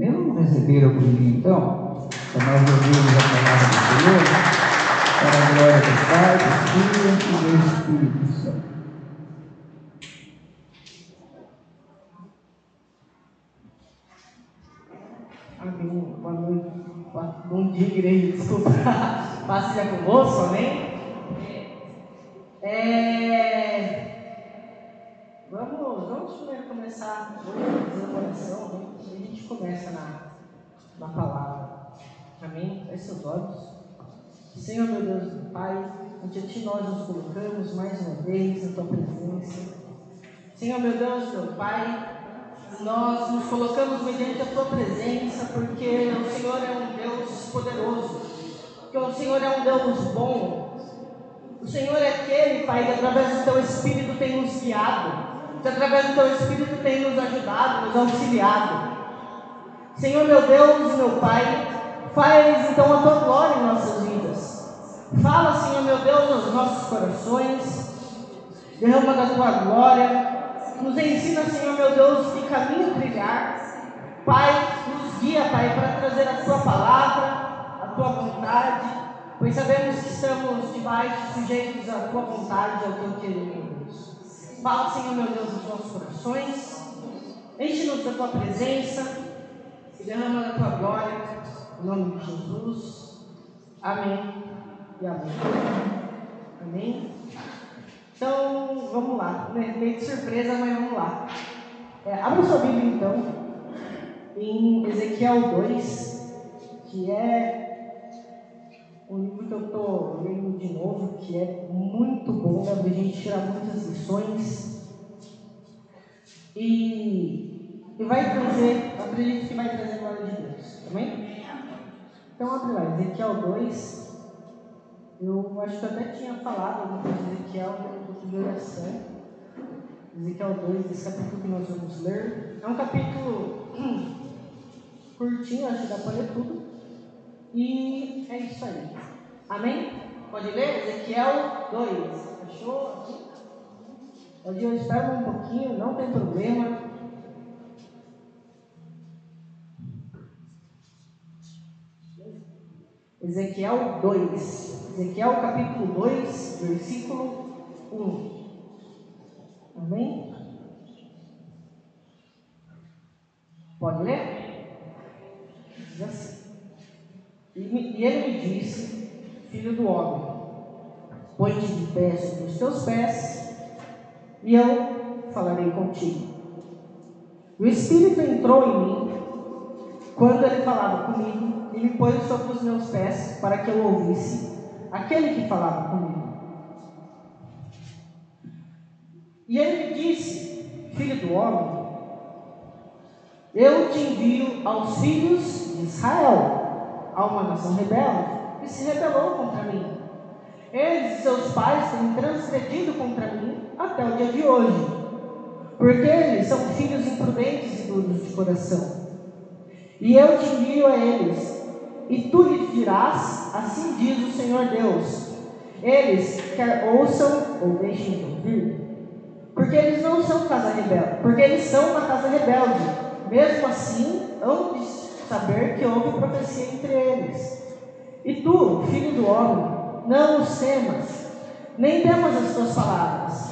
Amém? Vamos receber a comigo então? Para nós ouvirmos a palavra do Senhor, para a glória do Pai, do Filho e do Espírito Santo. Amém. Boa noite. Bom dia, igreja. Desculpa. Paz seja convosco, amém? É... Vamos, vamos primeiro começar hoje uma oração, né? E a gente começa na, na palavra. Amém? Feche seus olhos. Senhor, meu Deus, meu Pai, ante ti nós nos colocamos mais uma vez na tua presença. Senhor, meu Deus, meu Pai, nós nos colocamos mediante a tua presença, porque o Senhor é um Deus poderoso, porque o Senhor é um Deus bom. O Senhor é aquele, Pai, que através do teu Espírito tem nos guiado que através do teu Espírito tem nos ajudado, nos auxiliado. Senhor meu Deus, meu Pai, faz então a tua glória em nossas vidas. Fala, Senhor meu Deus, nos nossos corações, derrama da tua glória, nos ensina, Senhor meu Deus, que caminho trilhar. Pai, nos guia, Pai, para trazer a tua palavra, a tua vontade, pois sabemos que estamos debaixo, sujeitos à tua vontade, ao teu querer. Fala, Senhor meu Deus, nos nossos corações. Enche-nos da tua presença derrama da tua glória. Em nome de Jesus. Amém e amém. Amém? Então, vamos lá. Meio de surpresa, mas vamos lá. É, abra sua Bíblia, então, em Ezequiel 2, que é um livro que eu estou lendo de novo, que é muito bom, dá para a gente tirar muitas lições. E, e vai trazer, acredito que vai trazer a glória de Deus, também? Então abre lá, Ezequiel 2. Eu acho que eu até tinha falado alguma coisa de Ezequiel no de oração. Ezequiel 2, esse capítulo que nós vamos ler. É um capítulo curtinho, acho que dá para ler tudo. E é isso aí. Amém? Pode ler? Ezequiel 2. Achou? Pode ir, espera um pouquinho, não tem problema. Ezequiel 2. Ezequiel capítulo 2, versículo 1. Amém? Pode ler? Diz assim. E, ele me disse, filho do homem, põe-te de pé sobre os teus pés, e eu falarei contigo. O Espírito entrou em mim quando ele falava comigo e me pôs sobre os meus pés para que eu ouvisse aquele que falava comigo. E ele me disse, filho do homem, eu te envio aos filhos de Israel a uma nação rebelde que se rebelou contra mim. Eles e seus pais têm transgredido contra mim até o dia de hoje, porque eles são filhos imprudentes e duros de coração. E eu te envio a eles, e tu lhes dirás: Assim diz o Senhor Deus. Eles quer ouçam ou deixem de ouvir, porque eles não são casa rebelde, porque eles são uma casa rebelde. Mesmo assim, hão de saber que houve profecia entre eles. E tu, filho do homem, não os temas, nem temas as tuas palavras.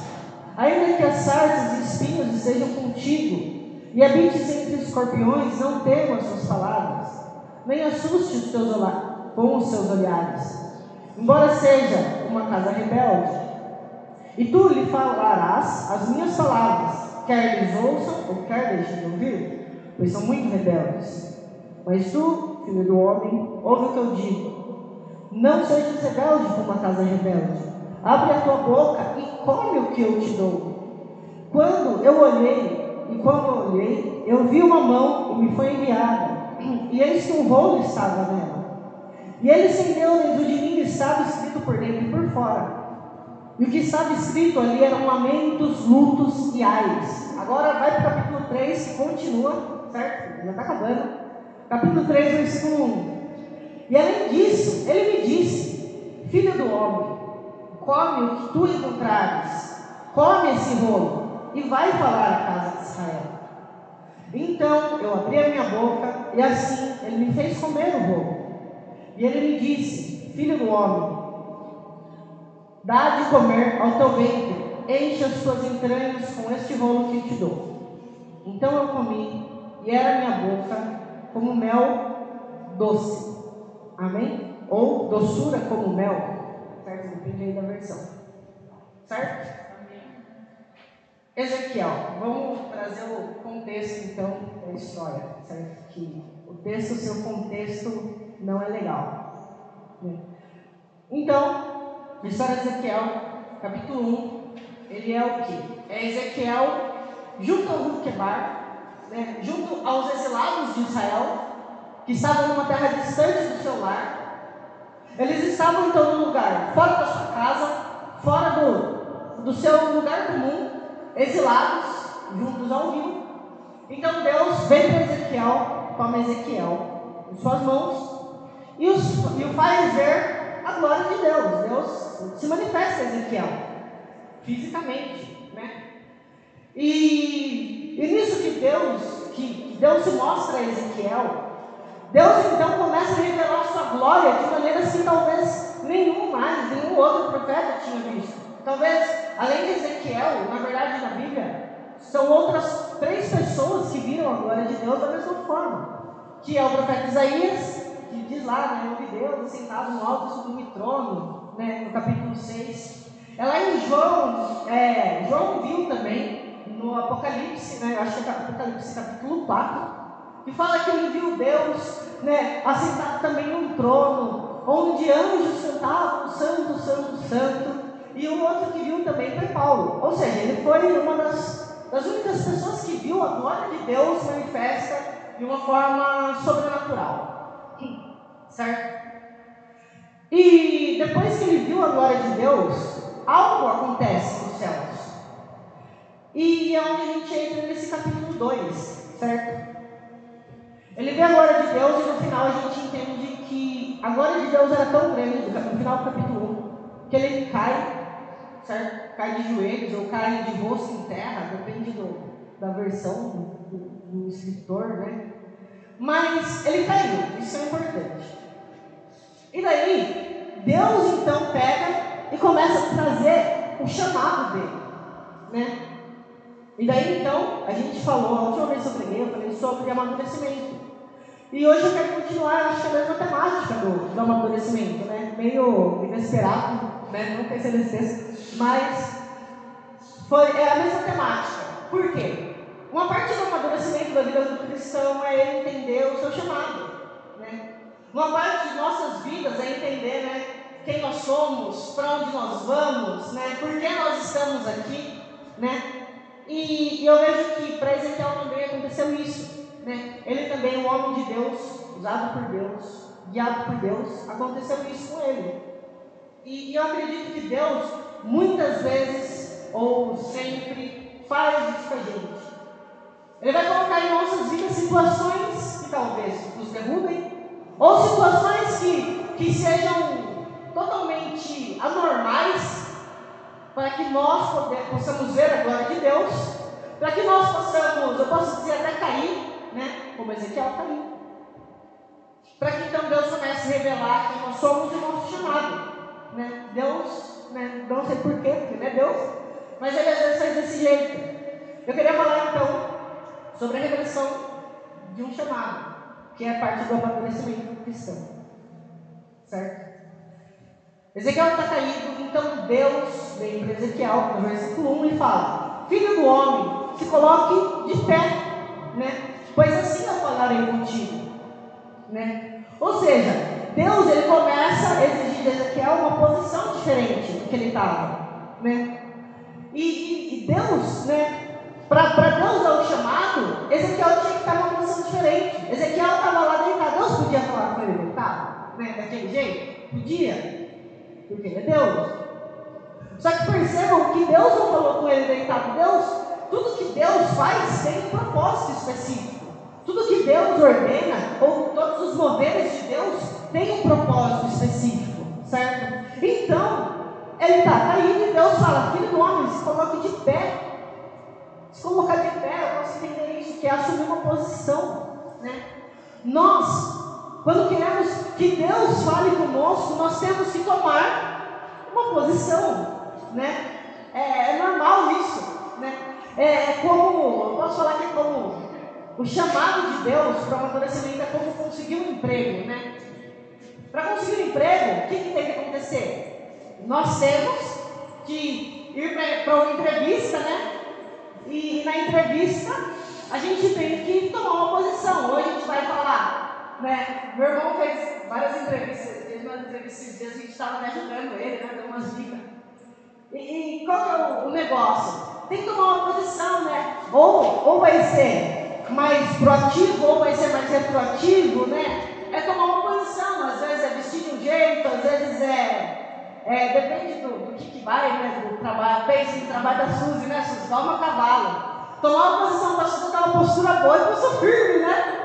Ainda que as sarças e espinhos estejam contigo, e habites entre escorpiões, não temas as suas palavras, nem assuste os teus com os seus olhares. Embora seja uma casa rebelde, e tu lhe falarás as minhas palavras, quer eles ouçam ou quer deixem de ouvir, pois são muito rebeldes. Mas tu, filho do homem, ouve o que eu digo. Não sejas rebelde como a casa rebelde. Abre a tua boca e come o que eu te dou. Quando eu olhei, e quando eu olhei, eu vi uma mão e me foi enviada. E eis que um rolo estava nela. E ele acendeu dentro de mim e estava escrito por dentro e por fora. E o que estava escrito ali eram lamentos, lutos e ais. Agora vai para o capítulo 3, que continua, certo? Já está acabando capítulo 3, versículo 1. E além disso, ele me disse: Filho do homem, come o que tu encontrares, come esse rolo, e vai falar à casa de Israel. Então eu abri a minha boca, e assim ele me fez comer o bolo. E ele me disse: Filho do homem, dá de comer ao teu ventre, enche as tuas entranhas com este rolo que te dou. Então eu comi, e era minha boca como mel doce. Amém? Ou doçura como mel. Certo? Depende aí da versão. Certo? Ezequiel, vamos trazer o contexto então da história, certo? Que o texto, seu contexto não é legal. Né? Então, a história de Ezequiel, capítulo 1, ele é o que? É Ezequiel junto ao Ruquebar, né? junto aos exilados de Israel, que estavam numa terra distante do seu lar. Eles estavam então num lugar fora da sua casa, fora do, do seu lugar comum, exilados, juntos ao rio. Então Deus vem para Ezequiel, toma Ezequiel em suas mãos e, os, e o faz ver a glória de Deus. Deus se manifesta a Ezequiel, fisicamente. Né? E, e nisso que Deus, que Deus se mostra a Ezequiel, Deus então começa a revelar sua glória de maneira assim talvez nenhum mais, nenhum outro profeta tinha visto. Talvez, além de Ezequiel, na verdade na Bíblia, são outras três pessoas que viram a glória de Deus da mesma forma. Que é o profeta Isaías, que diz lá, né, eu Deus sentado no alto sobre o trono, né, no capítulo 6. É lá em João, é, João viu também, no Apocalipse, né, acho que é Apocalipse capítulo 4, que fala que ele viu Deus né, assentado também num trono, onde anjos cantavam, santo, santo, santo. E o outro que viu também foi Paulo. Ou seja, ele foi uma das, das únicas pessoas que viu a glória de Deus manifesta de uma forma sobrenatural. Certo? E depois que ele viu a glória de Deus, algo acontece nos céus. E é onde a gente entra nesse capítulo 2, certo? Ele vê a glória de Deus e no final a gente entende que a glória de Deus era tão grande, no final do capítulo 1, que ele cai Cai de joelhos ou cai de rosto em terra, depende do, da versão do, do, do escritor, né? Mas ele caiu, isso é importante. E daí, Deus então pega e começa a trazer o chamado dele, né? E daí então, a gente falou, a última vez sobre ele, eu falei sobre amadurecimento. E hoje eu quero continuar, acho que a mesma temática do, do amadurecimento, né? Meio inesperado, né? Não pensei nesse texto, mas foi, é a mesma temática. Por quê? Uma parte do amadurecimento da vida do cristão é ele entender o seu chamado. Né? Uma parte de nossas vidas é entender né, quem nós somos, para onde nós vamos, né, por que nós estamos aqui. Né? E, e eu vejo que para Ezequiel também aconteceu isso. Né? Ele também, um homem de Deus, usado por Deus, guiado por Deus, aconteceu isso com ele. E, e eu acredito que Deus, muitas vezes, ou sempre, faz isso com a gente. Ele vai colocar em nossas vidas situações que talvez nos derrubem, ou situações que, que sejam totalmente anormais, para que nós poder, possamos ver a glória de Deus, para que nós possamos, eu posso dizer até cair, né? Como Ezequiel caiu. Para que então Deus comece a revelar que nós somos o nosso chamado. Né? Deus, né? não sei porquê, porque não é Deus, mas ele às vezes faz desse jeito. Eu queria falar então sobre a revelação de um chamado, que é parte do amadurecimento cristão. Certo? Ezequiel está caído, então Deus vem para Ezequiel, no versículo 1, e fala: Filho do homem, se coloque de pé, né? pois assim eu falarei contigo. Né? Ou seja, Deus ele começa a exigir de Ezequiel uma posição diferente do que ele estava. Né? E, e, e Deus, né, para Deus dar o chamado, Ezequiel tinha que estar numa posição diferente. Ezequiel estava lá deitado. Deus podia falar com ele deitado? Né? Daquele jeito? Podia. Porque ele é Deus. Só que percebam que Deus não falou com ele deitado. Deus, tudo que Deus faz tem um propósito específico. Tudo que Deus ordena, ou todos os moveres de Deus, tem um propósito específico, certo? Então, ele está caído e Deus fala: Filho do homem, se coloque de pé. Se colocar de pé, eu posso entender isso, que é assumir uma posição, né? Nós, quando queremos que Deus fale conosco, nós temos que tomar uma posição, né? É, é normal isso, né? É, é como, eu posso falar que é como o chamado de Deus para o amadurecimento é como conseguir um emprego, né? Para conseguir um emprego, o que, que tem que acontecer? Nós temos que ir para uma entrevista, né? E na entrevista a gente tem que tomar uma posição. Hoje a gente vai falar, né? Meu irmão fez várias entrevistas, fez umas entrevistas esses dias, a gente estava ajudando ele, né? Deu umas dicas. E, e qual que é o, o, negócio? Tem que tomar uma posição, né? Ou, ou vai ser mais proativo, ou vai ser mais retroativo, né? É tomar uma posição. Às vezes é vestir de um jeito, às vezes é. é depende do, do que, que vai, né? Do trabalho. Pensa no trabalho da Suzy, né? Suzy, toma cavalo. Tomar uma posição para Suzy dar uma postura boa e postura firme, né?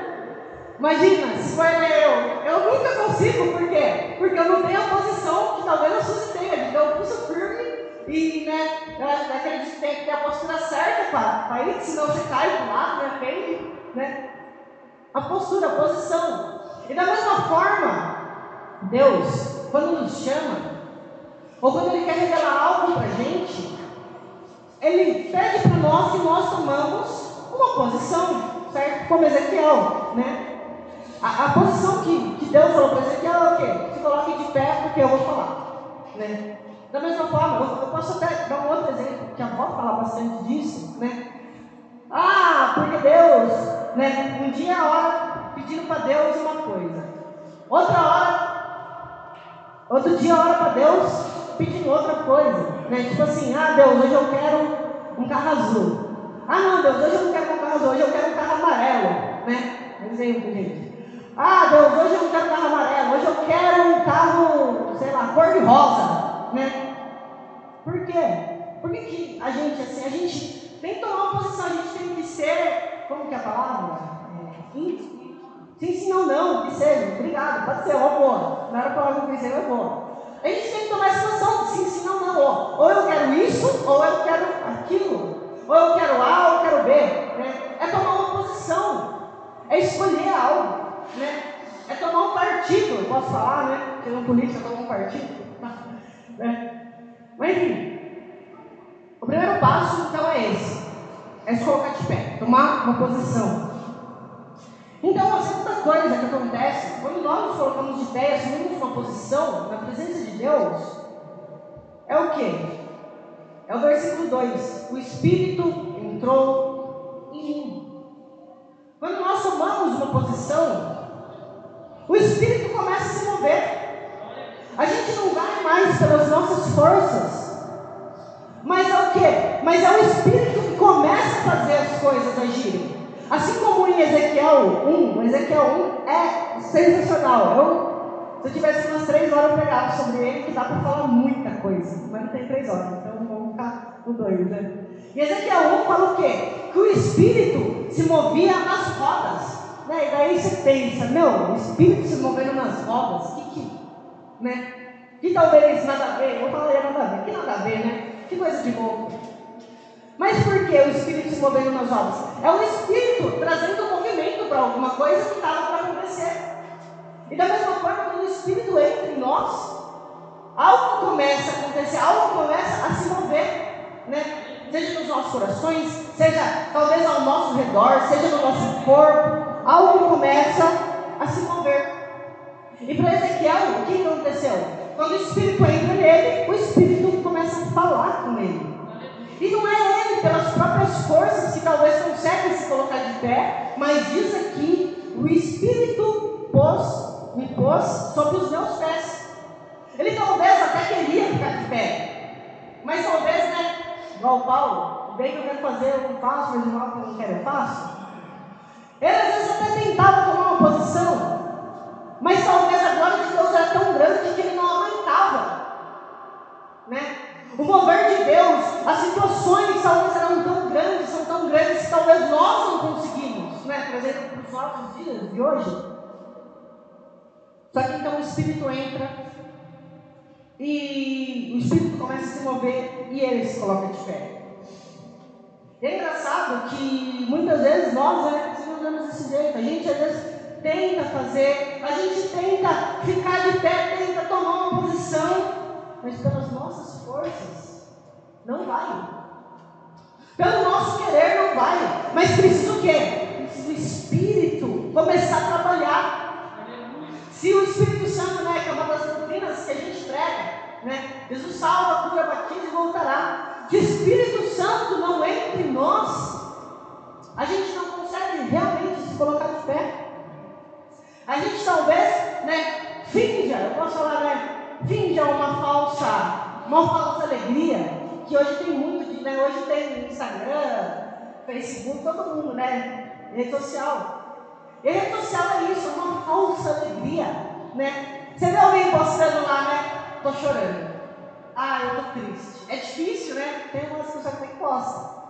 Imagina, se for eu, eu nunca consigo, por quê? Porque eu não tenho a posição que talvez a Suzy tenha, então eu pulso firme e, né, eu acredito que tem que ter a postura certa para ir, senão você cai do lado, né, feio, né? A postura, a posição. E da mesma forma, Deus, quando nos chama, ou quando Ele quer revelar algo para a gente, Ele pede para nós que nós tomamos uma posição, certo? Como Ezequiel, né? A, a posição que, que Deus falou para Ezequiel é o quê? Se coloque de pé porque eu vou falar, né? Da mesma forma, eu, eu posso até dar um outro exemplo, que a avó fala bastante disso, né? Ah, porque Deus, né? Um dia a hora pedindo para Deus uma coisa, outra hora, outro dia a hora para Deus pedindo outra coisa, né? Tipo assim, ah Deus, hoje eu quero um carro azul. Ah não, Deus, hoje eu não quero um carro azul, hoje eu quero um carro amarelo, né? Exemplo, gente. Ah Deus, hoje eu não quero um carro amarelo, hoje eu quero um carro, sei lá, cor de rosa né? Por quê? Por que, que a gente, assim, a gente tem que tomar uma posição, a gente tem que ser, como que é a palavra? É, sim, sim, não, não, seja, obrigado, pode ser, ó, boa. Não era a palavra que eu pensei, mas boa. A gente tem que tomar essa posição, sim, sim, não, não, ó. Ou eu quero isso, ou eu quero aquilo. Ou eu quero A, ou eu quero B. Né? É tomar uma posição, é escolher algo, né? É tomar um partido, eu posso falar, né? Que um político toma um partido. Né? Mas enfim, o primeiro passo então é esse: é se colocar de pé, tomar uma posição. Então a segunda coisa que acontece, quando nós nos colocamos de pé e assumimos uma posição na presença de Deus, é o que? É o versículo 2: O Espírito entrou em mim. Quando nós tomamos uma posição, o Espírito começa a se mover. A gente não vai mais pelas nossas forças. Mas é o que? Mas é o Espírito que começa a fazer as coisas agirem. Assim como em Ezequiel 1, Ezequiel 1 é sensacional. Eu, se eu tivesse umas três horas eu sobre ele, que dá para falar muita coisa. Mas não tem três horas, então vamos ficar no dois, né? E Ezequiel 1 fala o quê? Que o Espírito se movia nas rodas. Né? E daí você pensa, meu, o Espírito se movendo nas rodas, que que né? Que talvez nada a ver, eu falaria nada a ver, que nada a ver, né? Que coisa de louco. Mas por que o Espírito se movendo nas obras? É o Espírito trazendo movimento para alguma coisa que estava para acontecer. E da mesma forma, quando o Espírito entra em nós, algo começa a acontecer, algo começa a se mover, né? Seja nos nossos corações, seja talvez ao nosso redor, seja no nosso corpo, algo começa a se mover. E para Ezequiel, o que aconteceu? Quando o Espírito entra nele, o Espírito começa a falar com ele. E não é ele, pelas próprias forças, que talvez consegue se colocar de pé, mas diz aqui: o Espírito pôs, me pôs sobre os meus pés. Ele talvez até queria ficar de pé, mas talvez, né, igual Paulo, bem que eu quero fazer, eu não faço, mas que eu não quero, eu faço. Ele às vezes até tentava tomar uma posição, mas talvez a glória de Deus era tão grande que ele não aguentava. Né? O mover de Deus, as situações talvez eram tão grandes, são tão grandes que talvez nós não conseguimos. Né? Por exemplo, para os nossos dias de hoje. Só que então o Espírito entra e o Espírito começa a se mover e ele se coloca de pé. E é engraçado que muitas vezes nós né, se andamos desse jeito. A gente às vezes tenta fazer, a gente tenta ficar de pé, tenta tomar uma posição, mas pelas nossas forças não vai. Pelo nosso querer não vai. Mas precisa o quê? Precisa o Espírito começar a trabalhar. Se o Espírito Santo, né, que é uma das doutrinas que a gente prega, né? Jesus salva, cura, batiza e voltará. Se o Espírito Santo não entra em nós, a gente não consegue realmente se colocar de pé. A gente talvez, né, finja, eu posso falar, né, finja uma falsa, uma falsa alegria, que hoje tem muito de, né, hoje tem Instagram, Facebook, todo mundo, né, rede social. E rede social é isso, é uma falsa alegria, né. Você vê alguém postando lá, né, tô chorando. Ah, eu tô triste. É difícil, né? Tem umas pessoas que postam.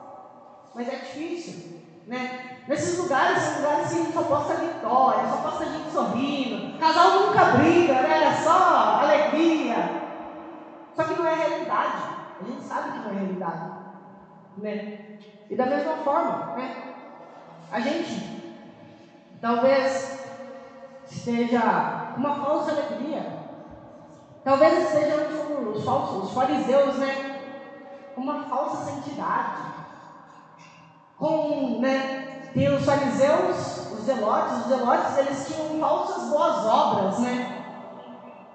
Mas é difícil, né? Nesses lugares, são lugares que só posta vitória, só posta gente sorrindo. Casal nunca briga, né? Só alegria. Só que não é realidade. A gente sabe que não é realidade. Né? E da mesma forma, né? A gente talvez esteja uma falsa alegria. Talvez estejam os falsos, os fariseus, né? Uma falsa santidade. Com, né? Tem os fariseus, os zelotes, os zelotes eles tinham falsas boas obras, né?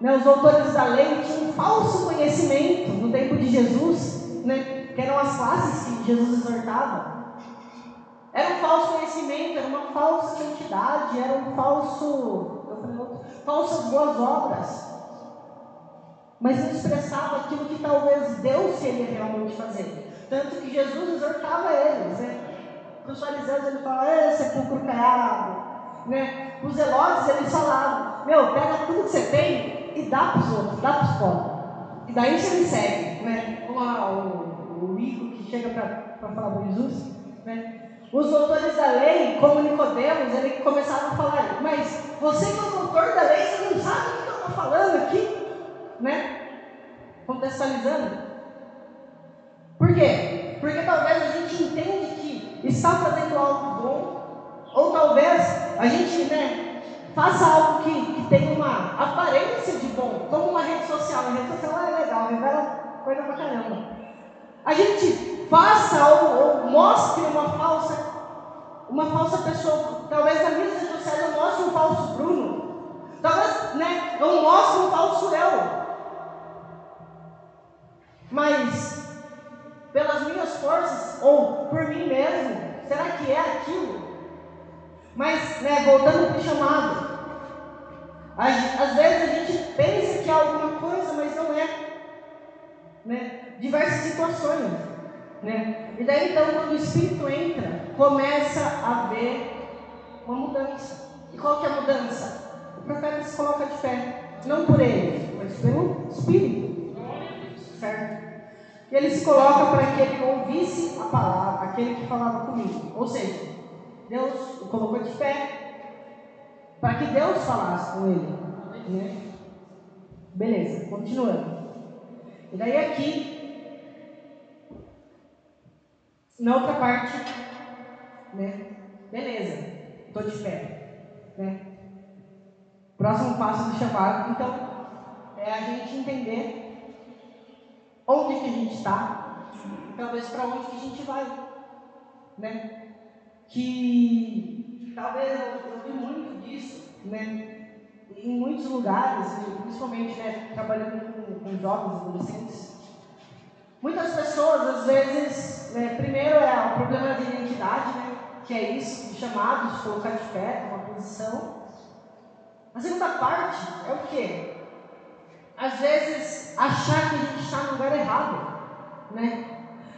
Né? Os autores da lei tinham um falso conhecimento no tempo de Jesus, né? Que eram as classes que Jesus exortava. Era um falso conhecimento, era uma falsa santidade, era um falso, falsas boas obras. Mas não expressava aquilo que talvez Deus queria realmente fazer. Tanto que Jesus exortava eles, né? Para os fariseus ele fala, é sepulcro caiado. Né? Para os zelotes eles falavam, meu, pega tudo que você tem e dá para os outros, dá para os pobres. E daí você me segue, né? Como o, o rico que chega para falar com Jesus, né? Os doutores da lei, como Nicodemos, ele começava a falar, mas você que é o doutor da lei, você não sabe o que eu estou falando aqui? Né? Contextualizando. Por quê? Porque talvez a gente entende está fazendo algo bom, ou talvez a gente né, faça algo que, que tenha uma aparência de bom, como uma rede social. A rede social é legal, revela coisa pra caramba. A gente faça ou, ou mostre uma falsa, uma falsa pessoa. Talvez nas minhas redes sociais eu mostre um falso Bruno. Talvez né, eu mostre um falso eu. Mas pelas minhas forças ou por mim mesmo? Será que é aquilo? Mas, né, voltando para o chamado, às vezes a gente pensa que é alguma coisa, mas não é. Né? Diversas situações. Né? E daí então quando o Espírito entra, começa a haver uma mudança. E qual que é a mudança? O profeta se coloca de pé. Não por ele, mas pelo Espírito. Certo? E ele se coloca para que ele ouvisse a palavra, aquele que falava comigo. Ou seja, Deus o colocou de pé para que Deus falasse com ele. Né? Beleza, continuando. E daí aqui, na outra parte, né? Beleza, estou de pé. Né? Próximo passo do chamado, então, é a gente entender onde que a gente está, talvez para onde que a gente vai, né? Que talvez eu, eu vi muito disso, né? Em muitos lugares, principalmente né, trabalhando com, com jovens, adolescentes, muitas pessoas às vezes, né, primeiro é o problema de identidade, né? Que é isso, chamados, colocar de pé, uma posição. A segunda parte é o quê? às vezes, achar que a gente está no lugar errado, né?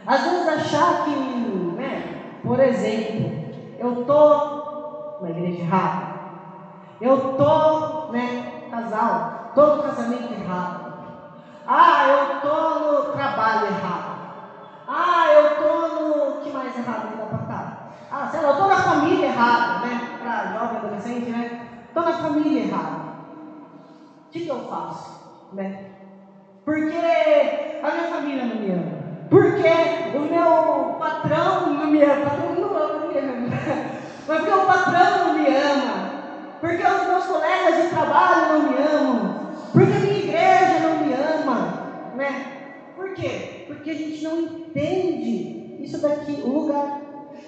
Às vezes achar que, né, por exemplo, eu estou na igreja errada, eu estou, né, casal, estou no casamento errado, ah, eu estou no trabalho errado, ah, eu estou no, que mais errado que dá para estar? Ah, sei lá, eu estou na família errada, né, para jovem, adolescente, né, estou na família errada, o que, que eu faço? né? Porque a minha família não me ama. Porque o meu patrão não me ama. Mas porque o patrão não me ama. Porque os meus colegas de trabalho não me amam. Porque a minha igreja não me ama. Né? Por quê? Porque a gente não entende isso daqui, o lugar.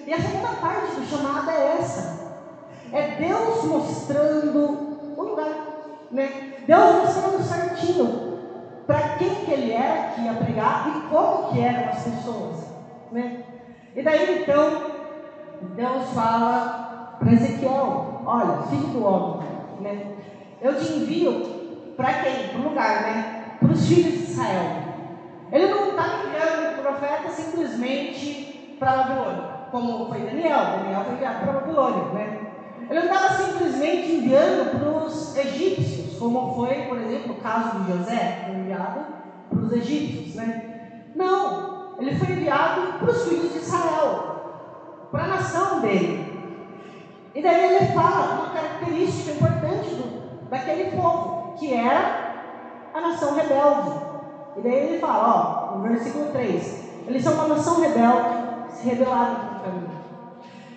E a segunda parte do chamado é essa. É Deus mostrando o lugar. Né? Deus mostrando certinho para quem que ele era que ia pregar e como que eram as pessoas. Né? E daí então, Deus fala para Ezequiel, olha, filho do homem, né? eu te envio para quem? Para o lugar, né? Para os filhos de Israel. Ele não está enviando o profeta simplesmente para Babilônia, como foi Daniel. Daniel foi enviado para Babilônia, né? Ele não estava simplesmente enviando para os egípcios, como foi, por exemplo, o caso de José, enviado para os egípcios, né? Não, ele foi enviado para os filhos de Israel, para a nação dele. E daí ele fala uma característica importante do, daquele povo, que era a nação rebelde. E daí ele fala, ó, no versículo 3, eles são uma nação rebelde, se rebelaram contra mim.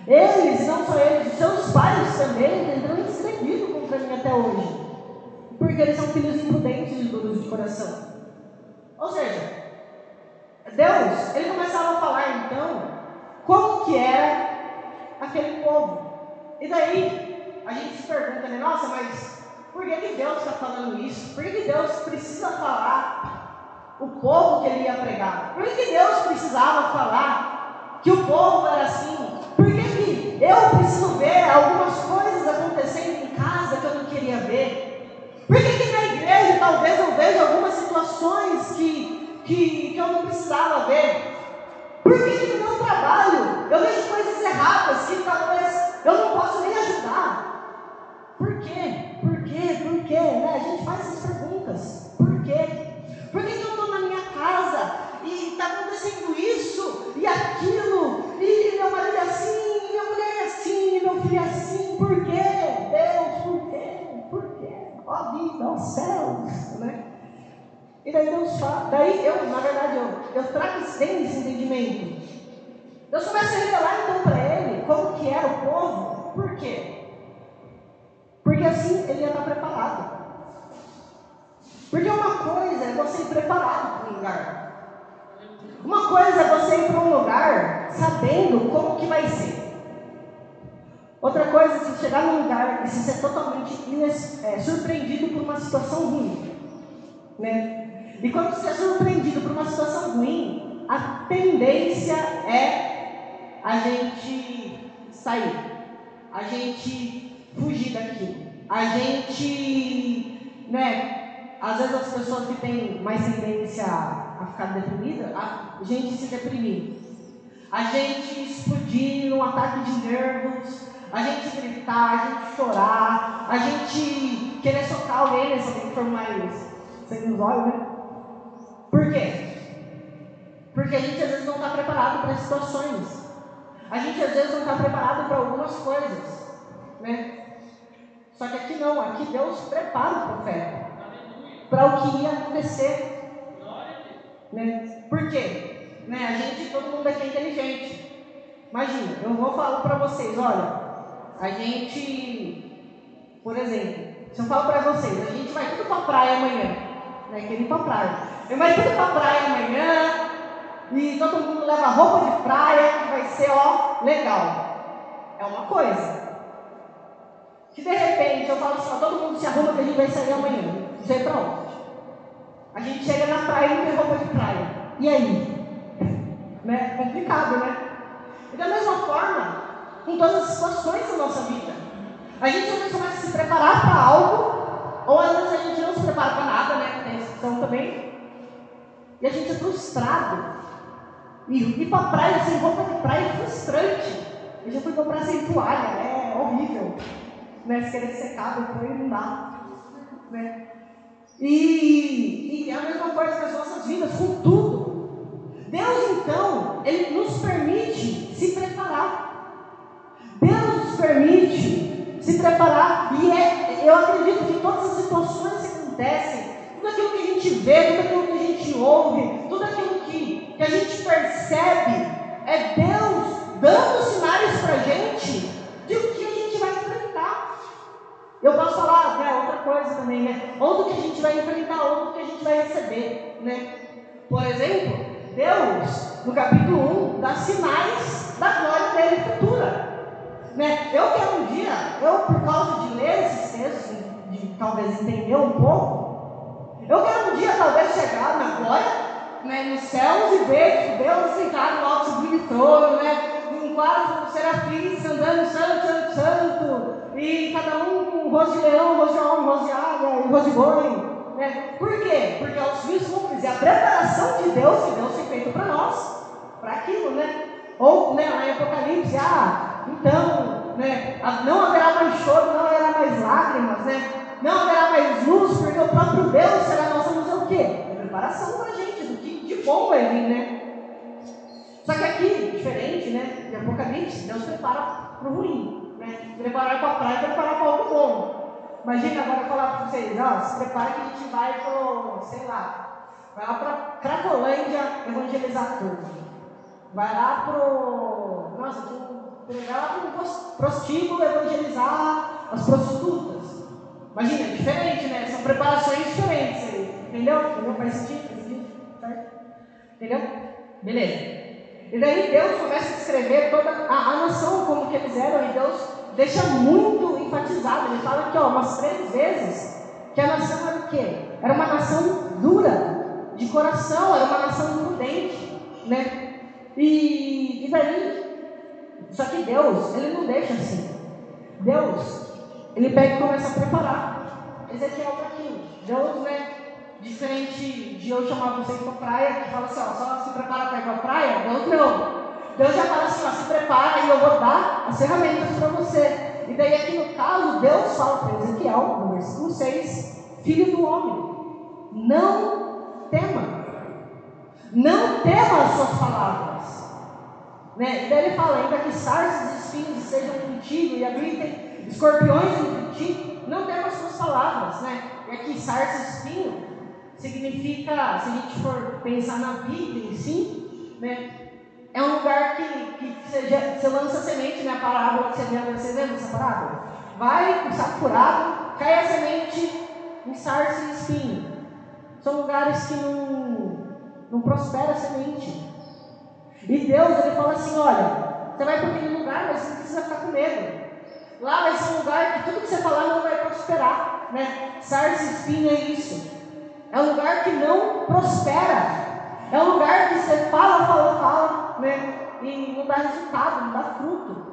Eles, não só eles, seus pais também tentaram inscrevido contra mim até hoje. Porque eles são filhos imprudentes e duros de coração. Ou seja, Deus, ele começava a falar então como que era aquele povo. E daí a gente se pergunta, né, nossa, mas por que, que Deus está falando isso? Por que, que Deus precisa falar o povo que ele ia pregar? Por que, que Deus precisava falar que o povo era assim? Por que, que eu preciso ver algumas coisas acontecendo em casa que eu não queria ver? Por que, que na igreja talvez eu veja algumas situações que, que, que eu não precisava ver? Por que, coisas erradas que talvez eu não posso nem ajudar? Por quê? Por quê? Por quê? Né? A gente faz essas perguntas. Por quê? Por que, que eu estou na minha casa e está acontecendo isso e aquilo, e meu marido é assim, e minha mulher é assim, e meu filho é assim, por quê? Deus, por quê? Por quê? Ó vida, ó céus, né? E daí Deus fala, daí eu, na verdade, eu, eu trago esse entendimento. Deus começa a revelar então para ele como que era o povo, por quê? Porque assim ele ia estar preparado. Porque uma coisa é você ir preparado para um lugar. Uma coisa é você ir para um lugar sabendo como que vai ser. Outra coisa é você chegar num lugar e se ser totalmente é, surpreendido por uma situação ruim. Né? E quando você é surpreendido por uma situação ruim, a tendência é a gente sair, a gente fugir daquilo, a gente, né? Às vezes as pessoas que têm mais tendência a ficar deprimida, a gente se deprimir. A gente explodir num ataque de nervos, a gente gritar, a gente chorar, a gente querer socar alguém, se alguém for mais sem nos olhos, né? Por quê? Porque a gente às vezes não está preparado para situações. A gente às vezes não está preparado para algumas coisas. Né? Só que aqui não, aqui Deus prepara o profeta para o que ia acontecer. Né? Por quê? Né? A gente, todo mundo aqui é inteligente. Imagina, eu vou falar para vocês, olha, a gente, por exemplo, se eu falo para vocês, a gente vai tudo para a praia amanhã, né? Querer ir para praia. Eu vai tudo para a praia amanhã e todo mundo leva roupa de praia, que vai ser, ó, legal. É uma coisa. Se de repente eu falo assim, todo mundo se arruma que a gente vai sair amanhã, não sei para onde. A gente chega na praia e não tem roupa de praia. E aí? Né? Complicado, né? E da mesma forma, com todas as situações da nossa vida. A gente às vezes começa a se preparar para algo, ou às vezes a gente não se prepara para nada, né? Tem discussão também. E a gente é frustrado. Ir para praia sem roupa de praia é frustrante. Eu já fui comprar sem toalha, é horrível. Né? Se querer secar depois não dá. Né? E, e é a mesma coisa nas nossas vidas, com tudo. Deus, então, Ele nos permite se preparar. Deus nos permite se preparar. E é, eu acredito que todas as situações que acontecem, tudo aquilo que a gente vê, tudo aquilo que a gente ouve, tudo aquilo que, a gente percebe, é Deus dando sinais para a gente de o que a gente vai enfrentar. Eu posso falar né, outra coisa também, né? Ou do que a gente vai enfrentar, ou do que a gente vai receber, né? Por exemplo, Deus, no capítulo 1, dá sinais da glória dele futura. Né? Eu quero um dia, eu por causa de ler esses textos, de talvez entender um pouco, eu quero um dia talvez chegar na glória, né, nos céus e ver Deus sentado no alto sublime trono, né? Com quatro serafins andando santo, santo, santo, e cada um com um rosto de leão, um rosto de homem, um rosto de águia, um rosto de boi. Né? Por quê? Porque aos vislumbres e a preparação de Deus que Deus tem feito para nós, para aquilo, né? Ou né, lá em Apocalipse, ah, então, né, não haverá mais choro, não haverá mais lágrimas, né? Não haverá mais luz, porque o próprio Deus será nossa luz. É o quê? É preparação para a gente, bom vai vir, né? Só que aqui, diferente, né? De Apocalipse, Deus prepara para o ruim, né? Preparar para a praia preparar para algo bom. Imagina agora falar para vocês, ó, se prepare que a gente vai para, sei lá, vai lá para Cracolândia evangelizar tudo. Vai lá pro. Nossa, vai lá para o prostíbulo evangelizar as prostitutas. Imagina, é diferente, né? São preparações diferentes aí. Entendeu? Entendeu? Faz sentido? Faz sentido? Certo? Entendeu? Beleza. E daí Deus começa a descrever toda a, a nação como que eles eram, e Deus deixa muito enfatizado. Ele fala aqui, ó, umas três vezes, que a nação era o quê? Era uma nação dura, de coração, era uma nação imprudente, né? E, e daí, só que Deus, ele não deixa assim. Deus, ele pega e começa a preparar. Ezequiel para aquilo. Deus, né? Diferente de eu chamar vocês para praia, que fala assim, ó, só se prepara para ir para a praia, Deus não. Deus já fala assim, ó, se prepara e eu vou dar as ferramentas para você. E daí aqui no caso, Deus fala para Ezequiel, no versículo 6, filho do homem, não tema. Não tema as suas palavras. Né? E daí ele fala, ainda que sarças e espinhos sejam contigo e habitem escorpiões entre ti, não tema as suas palavras. Né? E aqui sarças e espinho significa, se a gente for pensar na vida em si, né? É um lugar que, que você, você lança semente na parábola que você lembra, você lembra dessa parábola? Vai, o saco cai a semente em sarça e espinho. São lugares que não, não prospera a semente. E Deus, ele fala assim, olha, você vai para aquele lugar, mas você não precisa ficar com medo. Lá vai ser um lugar que tudo que você falar não vai prosperar. Né? Sarça e espinho é isso. É um lugar que não prospera. É um lugar que você fala, fala, fala, né? E não dá resultado, não dá fruto,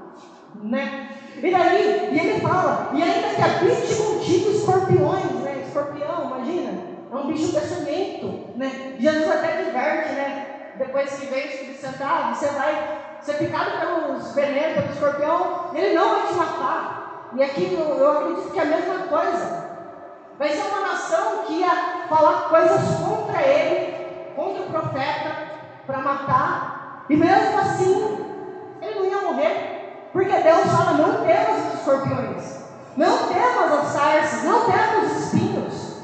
né? E daí, e ele fala, e ainda que habite contigo escorpiões, né? Escorpião, imagina, é um bicho peçonhento, né? Jesus até diverte, né? Depois que vem o Santo, ah, você vai ser picado pelos venenos, pelo escorpião, ele não vai te matar. E aqui eu, eu acredito que é a mesma coisa. Vai ser uma nação que ia falar coisas contra ele, contra o profeta para matar, e mesmo assim ele não ia morrer, porque Deus fala: não temos os escorpiões, não temos as sarças, não temos os espinhos,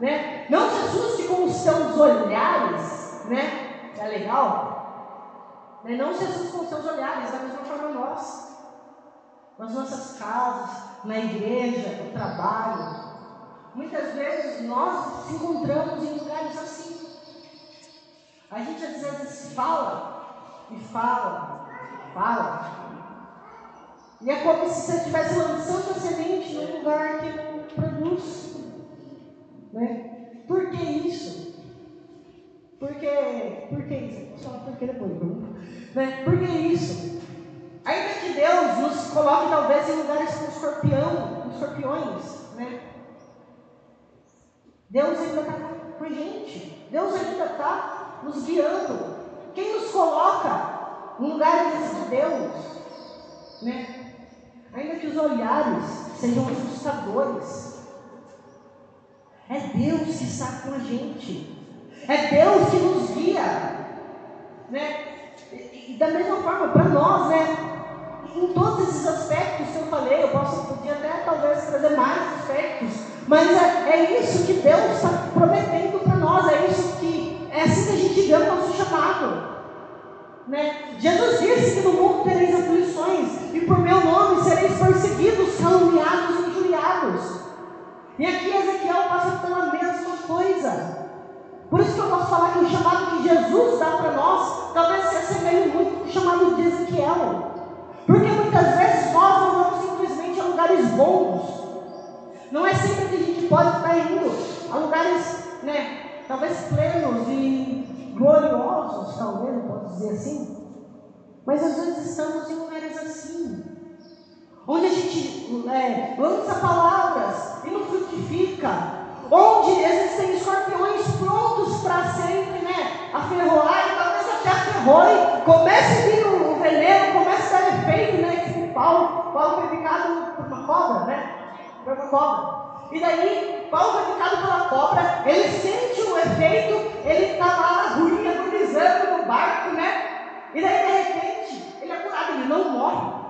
né? não se assuste com os seus olhares, né? é legal? Né? Não se assuste com os seus olhares, da mesma forma nós, nas nossas casas, na igreja, no trabalho. Muitas vezes nós se encontramos em lugares assim. A gente às vezes fala e fala, fala. E é como se você estivesse lançando a semente num lugar que não produz. Né? Por que isso? Porque, por que isso? Falar por que depois, né? Por que isso? Ainda que Deus nos coloque talvez em lugares com escorpião, com escorpiões, né? Deus ainda está com a gente. Deus ainda está nos guiando. Quem nos coloca em lugares de Deus? Né? Ainda que os olhares sejam assustadores. É Deus que está com a gente. É Deus que nos guia. Né? E, e da mesma forma, para nós, né? em todos esses aspectos que eu falei, eu posso podia até talvez trazer mais aspectos, mas é, é isso que Deus está prometendo para nós, é isso que é assim que a gente vê o nosso chamado. Né? Jesus disse que no mundo tereis aflições, e por meu nome sereis perseguidos, caluniados e injuriados. E aqui Ezequiel passa pela mesma coisa. Por isso que eu posso falar que o chamado que Jesus dá para nós talvez se assemelhe muito com o chamado de Ezequiel. Porque muitas vezes nós não vamos simplesmente a lugares bons. Não é sempre que a gente pode estar indo a lugares, né, talvez plenos e gloriosos, talvez, não posso dizer assim. Mas às vezes estamos em lugares assim, onde a gente é, lança palavras e não frutifica, onde existem escorpiões prontos para sempre, né, a ferroar e talvez até a comece a vir o, veneno, comece a dar efeito, né, tipo Paulo, Paulo foi picado por uma cobra, né, por uma cobra. E daí, Paulo foi picado pela cobra, ele sente o efeito, ele está lá ruim, agonizando no barco, né? E daí, de repente, ele é curado, ele não morre.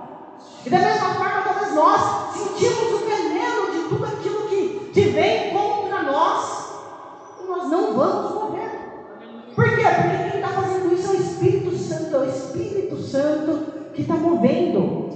E da mesma forma, talvez nós sentimos o veneno de tudo aquilo que, que vem contra nós, e nós não vamos morrer. Por quê? Porque quem está fazendo isso é o Espírito Santo, é o Espírito Santo que está movendo.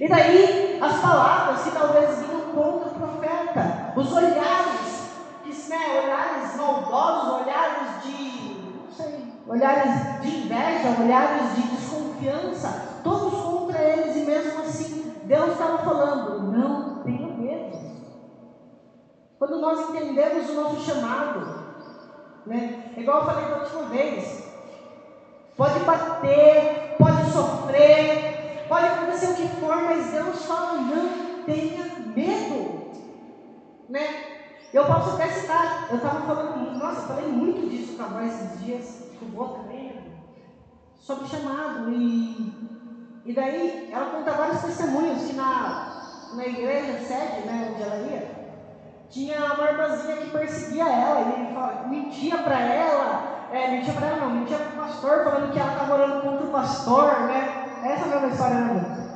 E daí, as palavras que talvez vinham contra o profeta, os olhares, que, né, olhares maldosos, olhares de, não sei, olhares de inveja, olhares de desconfiança, todos contra eles, e mesmo assim, Deus estava falando: não tenha medo. Quando nós entendemos o nosso chamado, né, igual eu falei da última vez, pode bater, pode sofrer, pode acontecer o que for, mas Deus fala: não tenha medo. Né? Eu posso até citar, eu estava falando, nossa, falei muito disso com a voz esses dias, com o Boa também, sobre chamado. E, e daí ela conta vários testemunhos que na, na igreja, sede, né, onde ela ia, tinha uma irmãzinha que perseguia ela, e fala, mentia para ela, é, mentia para ela não, mentia para o pastor, falando que ela estava orando contra o pastor, né? Essa é a mesma história, né?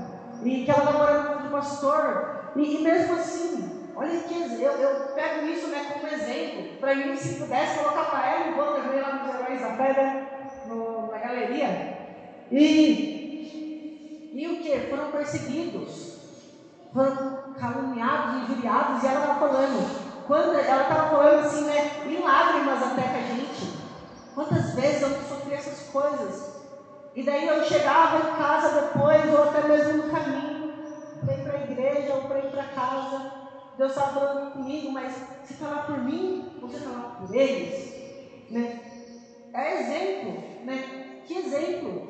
E que ela estava orando contra o pastor. E, e mesmo assim, olha que eu, eu pego isso né, como exemplo, para mim, se pudesse colocar para ela, enquanto eu veio lá nos Heróis da né, no, na galeria. E, e o que? Foram perseguidos, foram caluniados, injuriados, e ela estava falando, quando ela estava falando assim, né, em lágrimas até com a gente, quantas vezes eu sofri essas coisas. E daí eu chegava em casa depois, ou até mesmo no caminho, para ir para a igreja ou para ir para casa. Deus estava falando comigo, mas você está lá por mim você está lá por eles? Né? É exemplo, né? Que exemplo?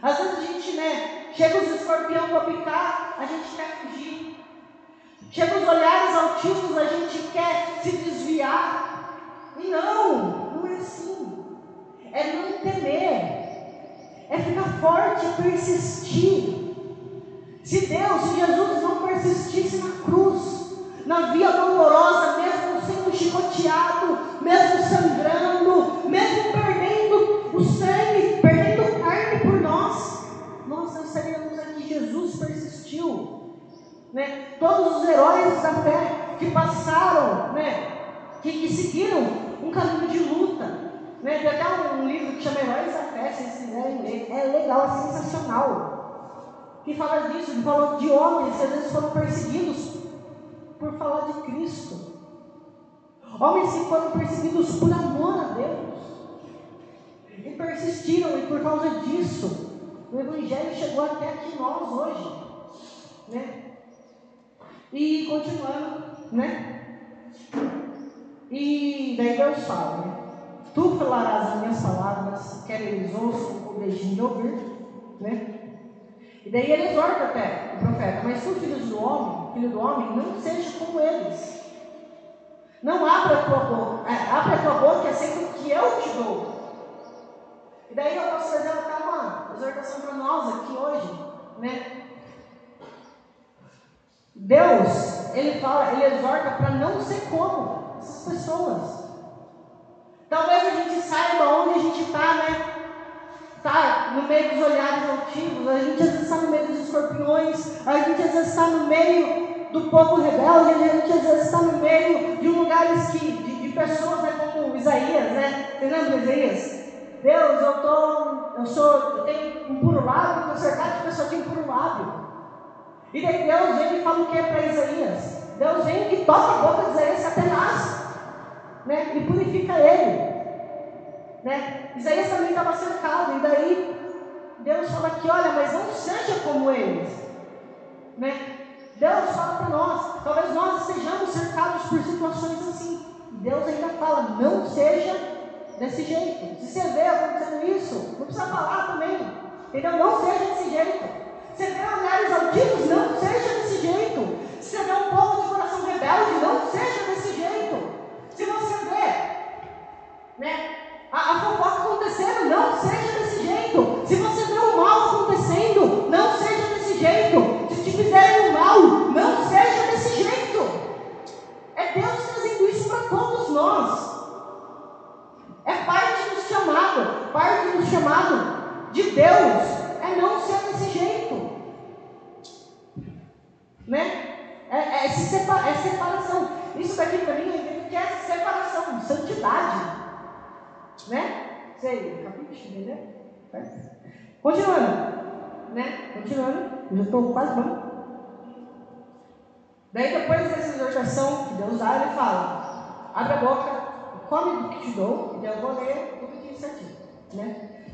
Às vezes a gente, né, chega os escorpião para picar, a gente quer fugir. Chega os olhares altivos, a gente quer se desviar. E não, não é assim. É não temer é ficar forte, é persistir. Se Deus, se Jesus não persistisse na cruz, na via dolorosa, mesmo sendo chicoteado, mesmo sangrando, mesmo perdendo o sangue, perdendo carne por nós, nós não estaríamos aqui. Jesus persistiu. Né? Todos os heróis da fé que passaram, né? que, que seguiram um caminho de luta, né? Tem até um livro que chama Heróis da Fé, se quiserem ler. É legal, é sensacional. Que fala disso, que fala de homens que às vezes foram perseguidos por falar de Cristo. Homens que foram perseguidos por amor a Deus. E persistiram, e por causa disso, o Evangelho chegou até aqui nós hoje. Né? E continuando, né? E daí Deus fala, né? Tu falarás as minhas palavras, quer eles ouçam ou deixem de ouvir, né? E daí ele exorta até o profeta, mas tu, filho do homem, filho do homem, não seja como eles. Não abra a tua boca, é, abre a tua boca e aceita o que eu te dou. E daí eu posso fazer até uma exortação para nós aqui hoje, né? Deus, ele fala, ele exorta para não ser como essas pessoas. Talvez a gente saiba onde a gente está, né? Está no meio dos olhares altivos, a gente às vezes está no meio dos escorpiões, a gente às vezes está no meio do povo rebelde, a gente às vezes está no meio de lugares que, de, de pessoas né, como Isaías, né? Lembra Isaías? Deus, eu tô, eu sou, eu tenho um puro lábio, estou cercado de pessoas que têm um puro lábio. E daí Deus vem e fala o que é para Isaías? Deus vem toca a boca de Isaías Satanás, né? E purifica ele, né? Isaías também estava cercado, e daí Deus fala que, olha, mas não seja como eles, né? Deus fala para nós, talvez nós estejamos cercados por situações assim. Deus ainda fala, não seja desse jeito. Se você vê acontecendo isso, não precisa falar também. Entendeu? Não seja desse jeito. Você vê olhares altivos, não seja desse jeito. Você vê um povo de coração rebelde, não seja desse jeito. Se você vê, né, a, a fofoca acontecendo, não seja desse jeito. Se você vê o mal acontecendo, não seja desse jeito. Se te fizerem o mal, não seja desse jeito. É Deus trazendo isso para todos nós. É parte do chamado, parte do chamado de Deus é não ser desse jeito. Né? É, é, é separação. Isso daqui para mim é que é separação, santidade. Né? Sei, capricho, entendeu? Continuando. Né? Continuando. Eu já estou quase bom. Daí depois dessa exortação que Deus dá, ele fala, abre a boca, come do que te dou, e eu vou ler tudo aqui certinho. Né?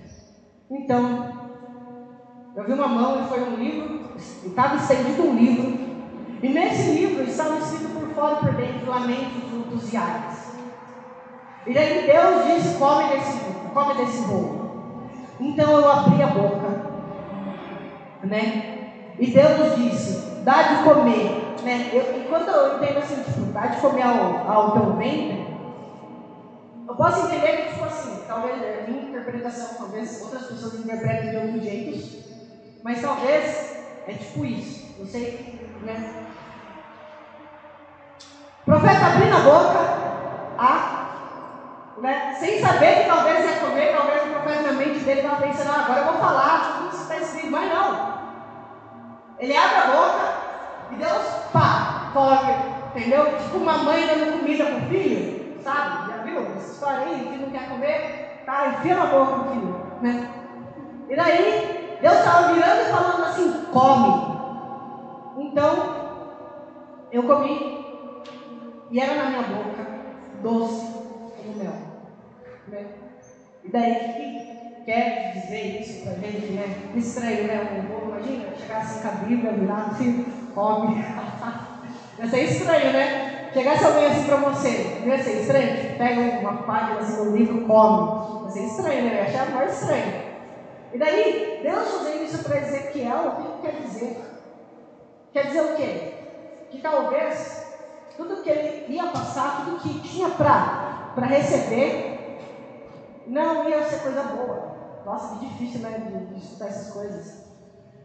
Então, eu vi uma mão e foi um livro, estava estendido um livro, e nesse livro estava escrito por fora e por dentro lamentos, lutos e ares. E daí Deus disse: come desse, come desse bolo. Então eu abri a boca, né? E Deus disse: dá de comer né? Eu, e quando eu entendo assim, tipo, dá de comer ao, ao teu ventre, eu posso entender que, tipo assim, talvez a é minha interpretação, talvez outras pessoas interpretem de outros jeitos, mas talvez é tipo isso. Eu sei, né? O profeta abrindo a boca, a, né, sem saber que talvez ia comer, talvez o profeta na mente dele estava pensando, ah, agora eu vou falar, tudo isso está escrito, mas não. Ele abre a boca, e Deus, pá, come, entendeu? Tipo uma mãe dando comida pro filho, sabe? Já viu essa história aí? Que não quer comer, tá? Enfia na boca do filho, né? E daí, Deus estava virando e falando assim: come. Então, eu comi, e era na minha boca, doce como mel. Né? E daí, que quer dizer isso pra gente, né? Estranho, né? Um povo, imagina, chegar assim com a Bíblia, virar assim, come. Ia ser estranho, né? Chegasse alguém assim para você, não ia ser estranho? Pega uma página assim do livro, come. Ia ser estranho, né? Ia achar mais estranho. E daí, Deus fazendo isso para Ezequiel, o que quer dizer? Quer dizer o quê? Que talvez tudo que ele ia passar, tudo que tinha para receber, não ia ser coisa boa. Nossa, que difícil, né, de, de escutar essas coisas.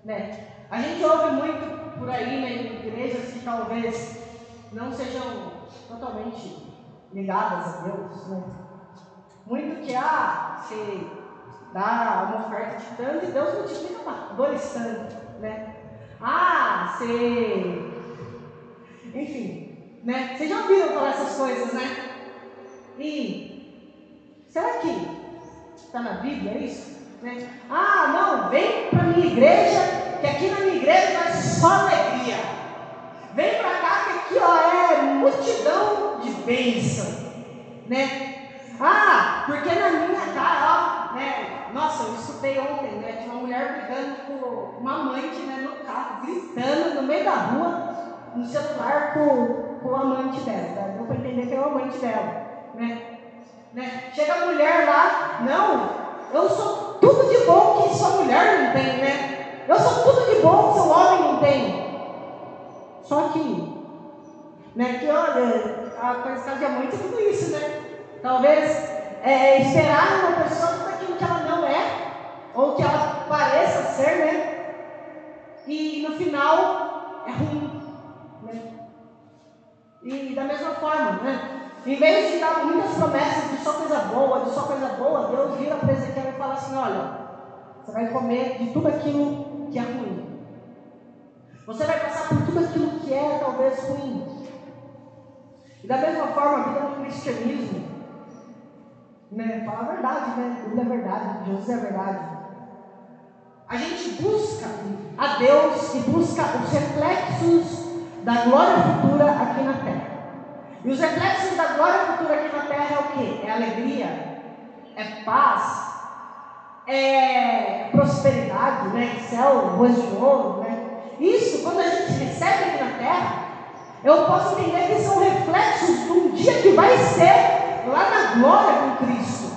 Né? A gente ouve muito por aí né, em igrejas que talvez não sejam totalmente ligadas a Deus. Né? Muito que, ah, você dá uma oferta de tanto e Deus multiplica dois tanto. Né? Ah, você. Enfim, né? Vocês já ouviram falar essas coisas, né? E será que está na Bíblia isso? Né? Ah, não, vem para minha igreja, que aqui na minha igreja vai só alegria. Vem para cá que aqui ó, é multidão de bênção. Né? Ah, porque na minha casa? Nossa, eu escutei ontem, né? Tinha uma mulher brigando com uma amante né, no carro, gritando no meio da rua, no celular com o amante dela. Tá? Deu para entender que é o amante dela. Né? Né? Chega a mulher lá, não, eu sou tudo de bom que sua mulher não tem, né? Eu sou tudo de bom que seu homem não tem. Só que, né, que olha, a coisa de amante é tudo isso, né? Talvez é, esperar uma pessoa tudo aquilo que ela não é, ou que ela pareça ser, né? E no final é ruim. Né? E da mesma forma, né? Em vez de dar muitas promessas de só coisa boa, de só coisa boa, Deus vira para Ezequiel e fala assim: olha, você vai comer de tudo aquilo que é ruim. Você vai passar por tudo aquilo que é talvez ruim. E da mesma forma, a vida no cristianismo, né? Fala a verdade, né? Tudo é verdade, Jesus é verdade. A gente busca a Deus e busca os reflexos da glória futura aqui na terra. E os reflexos da glória futura aqui na terra é o quê? É alegria, é paz, é prosperidade, né? Céu, ruas de ouro, né? Isso, quando a gente recebe aqui na terra, eu posso entender que são reflexos de um dia que vai ser lá na glória com Cristo.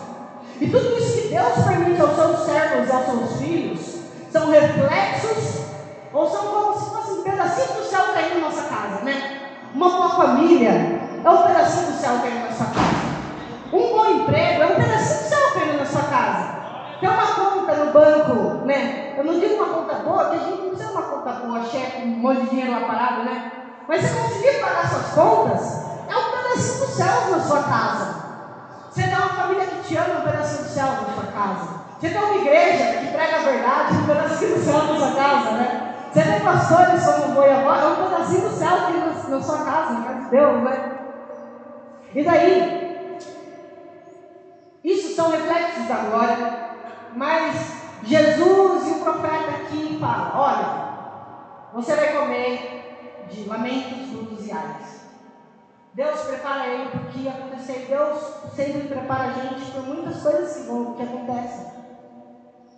E tudo isso que Deus permite aos seus servos e aos seus filhos são reflexos, ou são como se fossem um pedacinhos do céu caindo na nossa casa, né? Uma boa família é um pedacinho do céu caindo na sua casa. Um bom emprego é um pedacinho do céu caindo na sua casa. Tem uma conta no banco, né? Eu não digo uma conta boa, porque a gente não precisa de uma conta boa, cheque, um monte de dinheiro lá parado, né? Mas você conseguir pagar suas contas, é um pedacinho do céu na sua casa. Você tem uma família que te ama, é um pedacinho do céu na sua casa. Você tem uma igreja que prega a verdade, um pedacinho do céu na sua casa, né? Você tem pastores como o avó, é um pedacinho do céu aqui na, na sua casa, de Deus, né? E daí, isso são reflexos da glória, mas Jesus e o profeta aqui falam: olha, você vai comer de lamentos, frutos e alhos. Deus prepara ele para o que acontecer. Deus sempre prepara a gente por muitas coisas que, vão, que acontecem.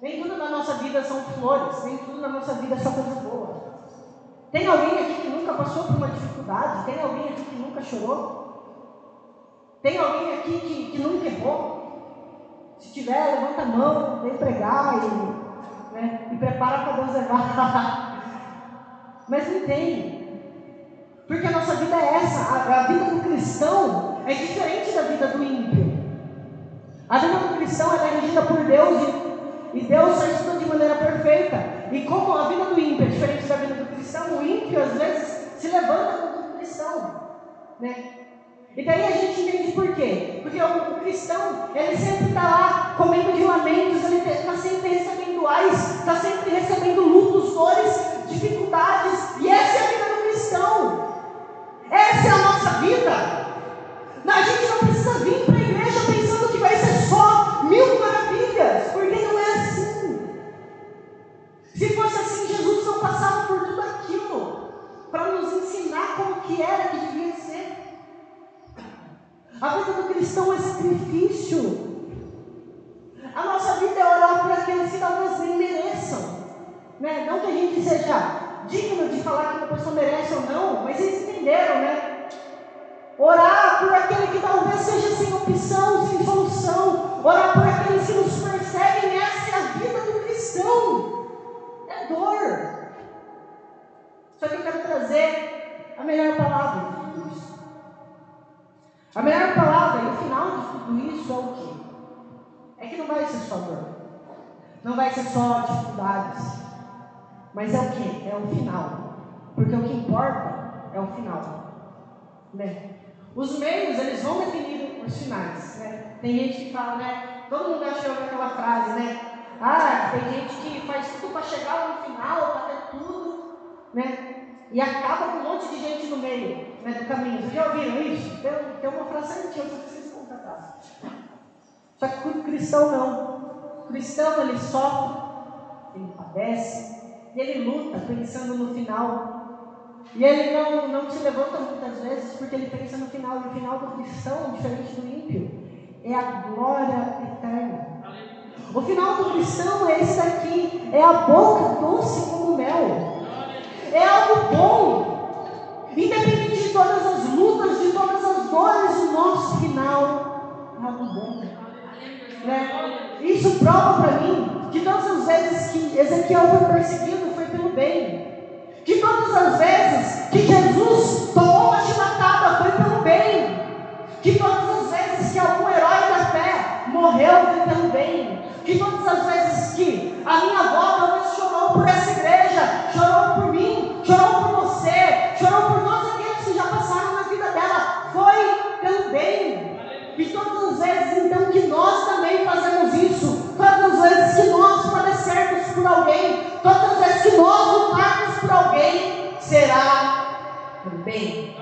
Nem tudo na nossa vida são flores, nem tudo na nossa vida é só coisa boa. Tem alguém aqui que nunca passou por uma dificuldade? Tem alguém aqui que nunca chorou? Tem alguém aqui que, que nunca errou? Se tiver, levanta a mão, vem pregar e, né, e prepara para Deus levar. Mas não tem. Porque a nossa vida é essa. A, a, vida do cristão é diferente da vida do ímpio. A vida do cristão é regida por Deus e, e Deus faz tudo de maneira perfeita. E como a vida do ímpio é diferente da vida do cristão, o ímpio às vezes se levanta contra o cristão. Né? E daí a gente entende por quê? Porque o, cristão, ele sempre está lá comendo de lamentos, ele está sempre recebendo ais, está sempre recebendo lutos, dores, dificuldades. E essa é a vida do cristão. Essa é a nossa vida. A gente não precisa vir que era que devia ser. A vida do cristão é sacrifício. A nossa vida é orar por aqueles que talvez nem mereçam. Né? Não que a gente seja digno de falar que uma pessoa merece ou não, mas eles entenderam, né? Orar por aquele que talvez seja sem opção, sem solução. Orar por aqueles que nos perseguem. Essa é a vida do cristão. É dor. Só que eu quero trazer a melhor palavra. A melhor palavra e o final de tudo isso é o quê? É que não vai ser só dor. Não vai ser só dificuldades. Mas é o que? É o final. Porque o que importa é o final. Né? Os meios, eles vão definir os finais. Né? Tem gente que fala, né? Todo mundo achou aquela frase, né? Ah, tem gente que faz tudo para chegar no final, para ter tudo, né? E acaba com um monte de gente no meio né, do caminho. Vocês já ouviram isso? Tem, tem uma frase antiga, eu só preciso contar pra Só que o cristão não. O cristão ele sofre, ele padece, e ele luta pensando no final. E ele não, não se levanta muitas vezes porque ele pensa no final. E o final do cristão, diferente do ímpio, é a glória eterna. O final do cristão é esse aqui, é a boca doce como mel. É algo bom. Independente de todas as lutas, de todas as dores, o nosso final é algo bom. Né? Isso prova para mim que todas as vezes que Ezequiel foi perseguido foi pelo bem. Que todas as vezes que Jesus tomou uma chibatada foi pelo bem. Que todas as vezes que algum herói da fé morreu foi pelo bem. Que todas as vezes que a minha avó talvez chorou por essa igreja, chorou por mim, chorou por você, chorou por todos aqueles que já passaram na vida dela, foi pelo bem. E todas as vezes então que nós também fazemos isso, todas as vezes que nós padecermos por alguém, que nós por alguém, será pelo bem.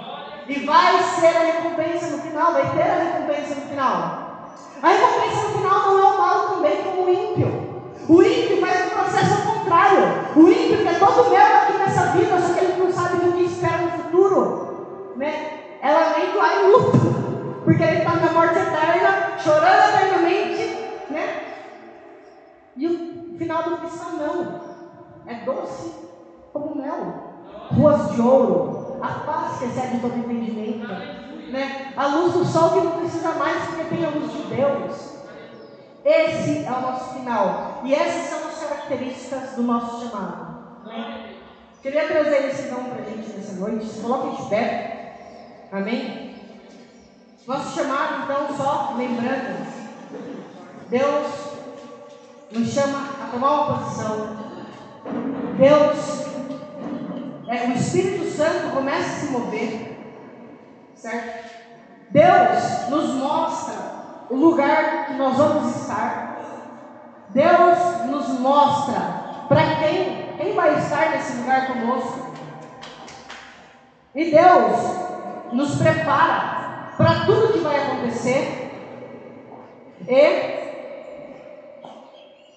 E vai ser a recompensa no final, vai ter a recompensa no final. A recompensa no final não é o mal também como o ímpio. O ímpio faz um processo contrário. O ímpio quer todo mel aqui nessa vida, só que ele não sabe do que espera no futuro. Né? É lamento em luto, porque ele está na morte eterna, chorando eternamente, né? E o final do cristão não, é doce como mel, ruas de ouro, a paz que excede todo entendimento, né? A luz do sol que não precisa mais porque tem a luz de Deus. Esse é o nosso final. E essas são as características do nosso chamado. Né? Queria trazer esse dom para a gente nessa noite. Se coloque de pé. Amém? Nosso chamado, então, só lembrando, Deus nos chama a tomar uma posição. Deus, é, o Espírito Santo começa a se mover, certo? Deus nos mostra o lugar que nós vamos estar. Deus nos mostra para quem, quem vai estar nesse lugar conosco. E Deus nos prepara para tudo que vai acontecer. E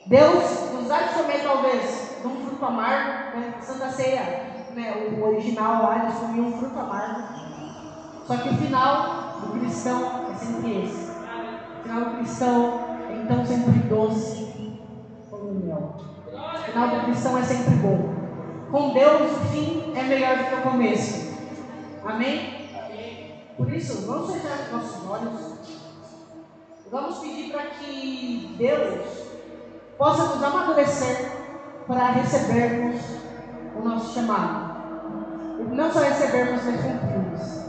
Deus nos dá de comer talvez um fruto amargo, né? Santa Ceia, né? o original lá, eles comiam um fruto amargo. Só que o final do cristão é sempre esse. O final do cristão é então sempre doce como mel. O final do cristão é sempre bom. Com Deus o fim é melhor do que o começo. Amém? Por isso, vamos fechar os nossos olhos. Vamos pedir para que Deus possa nos amadurecer para recebermos o nosso chamado. Não só recebermos, mas cumprirmos.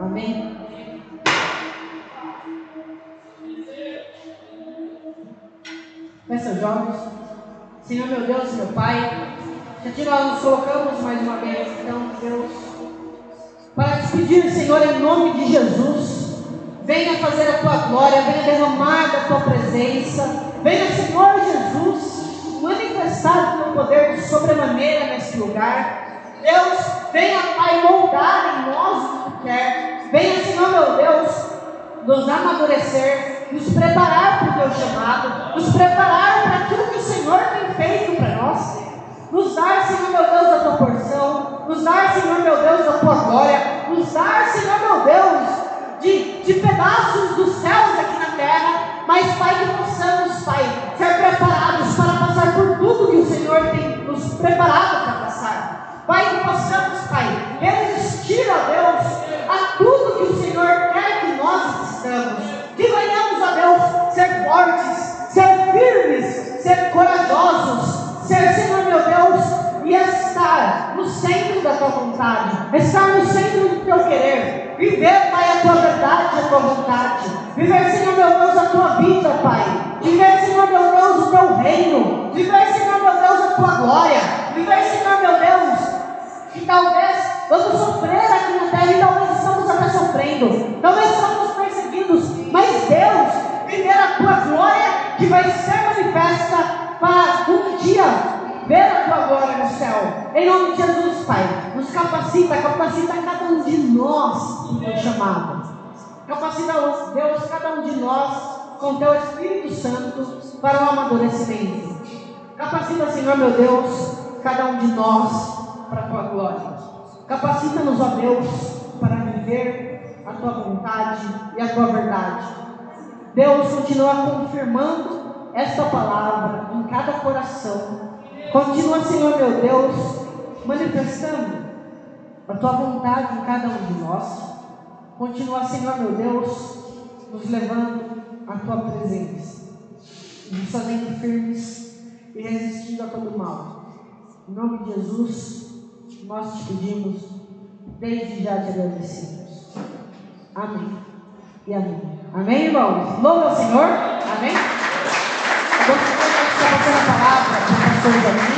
Amém? Fecha os olhos. Senhor meu Deus, meu Pai, aqui nós nos colocamos mais uma vez, então, Deus, para te pedir, Senhor, em nome de Jesus, venha fazer a tua glória, venha derramar da tua presença, venha, Senhor Jesus, manifestar o teu poder de sobremaneira nesse lugar. Deus, venha, Pai, moldar em nós o que quer. Venha, Senhor meu Deus, nos amadurecer, nos preparar para o teu chamado, nos preparar para aquilo que o Senhor tem feito para nós. Nos dar, Senhor meu Deus, a tua porção, nos dar, Senhor meu Deus, a tua glória, nos dar, Senhor meu Deus, de, de pedaços dos céus aqui na terra, mas, Pai, que possamos, Pai, ser preparados para que o Senhor tem nos preparado para passar. Pai, que possamos, Pai, resistir a Deus, a tudo que o Senhor quer que nós estamos. Que venhamos, a Deus, ser fortes, ser firmes, ser corajosos, ser, Senhor meu Deus, e estar no centro da tua vontade, estar no centro do teu querer, viver, Pai, a tua verdade, a tua vontade, viver, Senhor meu Deus, a tua vida, Pai, viver, Senhor meu Deus, o teu reino, viver, Senhor meu Deus, a tua glória, viver, Senhor meu Deus, que talvez vamos sofrer aqui na terra e talvez estamos até sofrendo, talvez estamos perseguidos, mas Deus, viver a tua glória que vai ser manifesta para um dia ver a tua glória no céu. Em nome de Jesus, Pai, nos capacita, capacita cada um de nós no teu chamado. Capacita, Deus, cada um de nós com teu Espírito Santo para o amadurecimento. Capacita, Senhor meu Deus, cada um de nós para a tua glória. Capacita-nos, ó Deus, para viver a tua vontade e a tua verdade. Deus continua confirmando esta palavra em cada coração. Continua, Senhor meu Deus, manifestando a tua vontade em cada um de nós. Continua, Senhor meu Deus, nos levando à tua presença, nos fazendo firmes e resistindo a todo mal. Em nome de Jesus, nós te pedimos, desde já te agradecemos. Amém. E amém. Amém, irmãos? Louva ao Senhor. Amém. Está passando a palavra para os pastores aqui.